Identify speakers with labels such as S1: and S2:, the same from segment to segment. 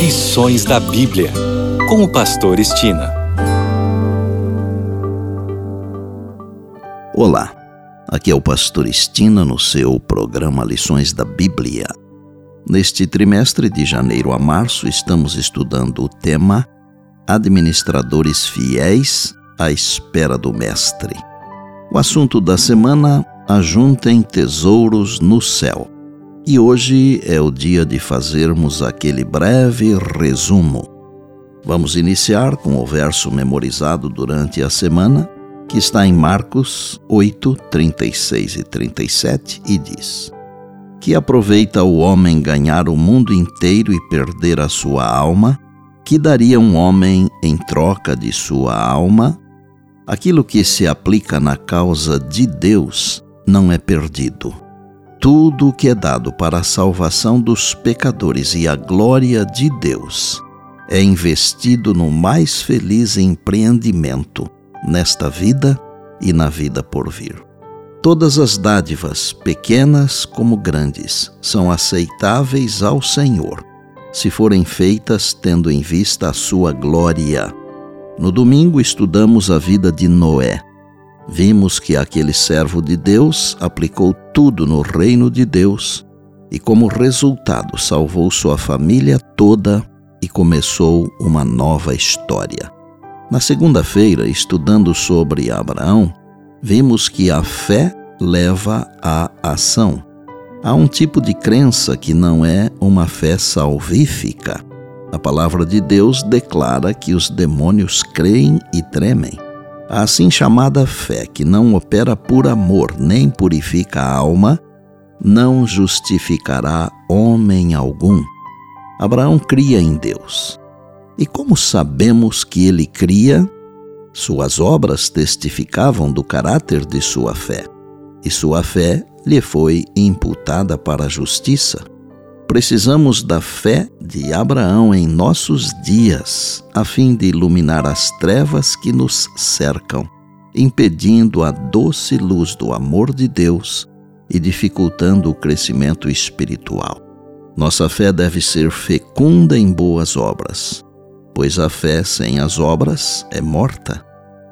S1: Lições da Bíblia, com o Pastor Estina.
S2: Olá, aqui é o Pastor Estina no seu programa Lições da Bíblia. Neste trimestre de janeiro a março, estamos estudando o tema Administradores Fiéis à Espera do Mestre. O assunto da semana: Ajuntem tesouros no céu. E hoje é o dia de fazermos aquele breve resumo. Vamos iniciar com o verso memorizado durante a semana, que está em Marcos 8, 36 e 37, e diz: Que aproveita o homem ganhar o mundo inteiro e perder a sua alma? Que daria um homem em troca de sua alma? Aquilo que se aplica na causa de Deus não é perdido tudo o que é dado para a salvação dos pecadores e a glória de Deus é investido no mais feliz empreendimento nesta vida e na vida por vir. Todas as dádivas, pequenas como grandes, são aceitáveis ao Senhor, se forem feitas tendo em vista a sua glória. No domingo estudamos a vida de Noé vimos que aquele servo de Deus aplicou tudo no reino de Deus e, como resultado, salvou sua família toda e começou uma nova história. Na segunda-feira, estudando sobre Abraão, vimos que a fé leva à ação. Há um tipo de crença que não é uma fé salvífica. A palavra de Deus declara que os demônios creem e tremem. A assim chamada fé, que não opera por amor nem purifica a alma, não justificará homem algum. Abraão cria em Deus. E como sabemos que ele cria? Suas obras testificavam do caráter de sua fé, e sua fé lhe foi imputada para a justiça. Precisamos da fé de Abraão em nossos dias, a fim de iluminar as trevas que nos cercam, impedindo a doce luz do amor de Deus e dificultando o crescimento espiritual. Nossa fé deve ser fecunda em boas obras, pois a fé sem as obras é morta.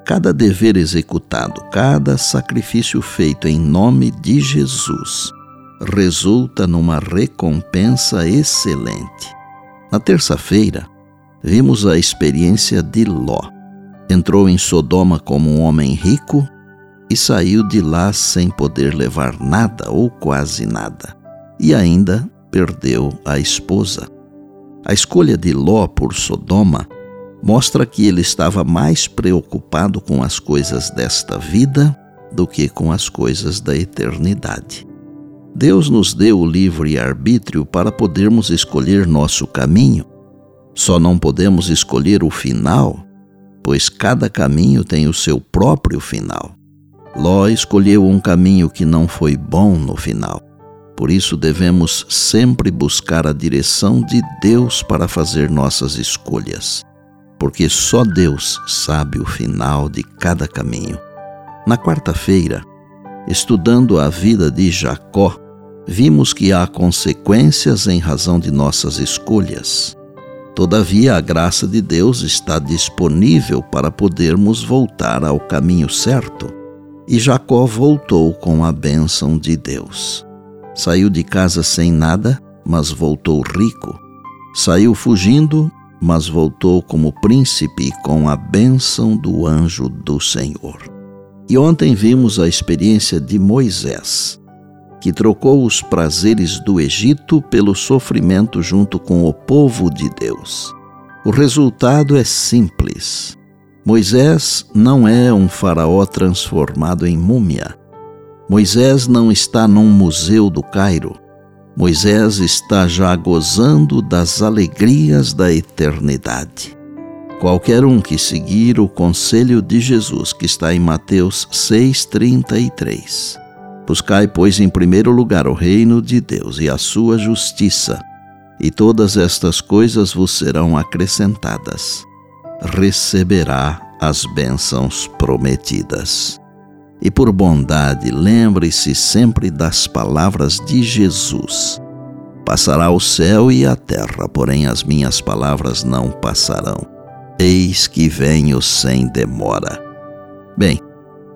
S2: Cada dever executado, cada sacrifício feito em nome de Jesus, resulta numa recompensa excelente. Na terça-feira, vimos a experiência de Ló. Entrou em Sodoma como um homem rico e saiu de lá sem poder levar nada ou quase nada, e ainda perdeu a esposa. A escolha de Ló por Sodoma mostra que ele estava mais preocupado com as coisas desta vida do que com as coisas da eternidade. Deus nos deu o livre arbítrio para podermos escolher nosso caminho. Só não podemos escolher o final, pois cada caminho tem o seu próprio final. Ló escolheu um caminho que não foi bom no final. Por isso devemos sempre buscar a direção de Deus para fazer nossas escolhas, porque só Deus sabe o final de cada caminho. Na quarta-feira, estudando a vida de Jacó, vimos que há consequências em razão de nossas escolhas. Todavia, a graça de Deus está disponível para podermos voltar ao caminho certo. E Jacó voltou com a bênção de Deus. Saiu de casa sem nada, mas voltou rico. Saiu fugindo, mas voltou como príncipe com a bênção do anjo do Senhor. E ontem vimos a experiência de Moisés que trocou os prazeres do Egito pelo sofrimento junto com o povo de Deus. O resultado é simples. Moisés não é um faraó transformado em múmia. Moisés não está num museu do Cairo. Moisés está já gozando das alegrias da eternidade. Qualquer um que seguir o conselho de Jesus, que está em Mateus 6,33, Buscai, pois, em primeiro lugar o reino de Deus e a sua justiça, e todas estas coisas vos serão acrescentadas. Receberá as bênçãos prometidas. E por bondade, lembre-se sempre das palavras de Jesus. Passará o céu e a terra, porém as minhas palavras não passarão. Eis que venho sem demora. Bem,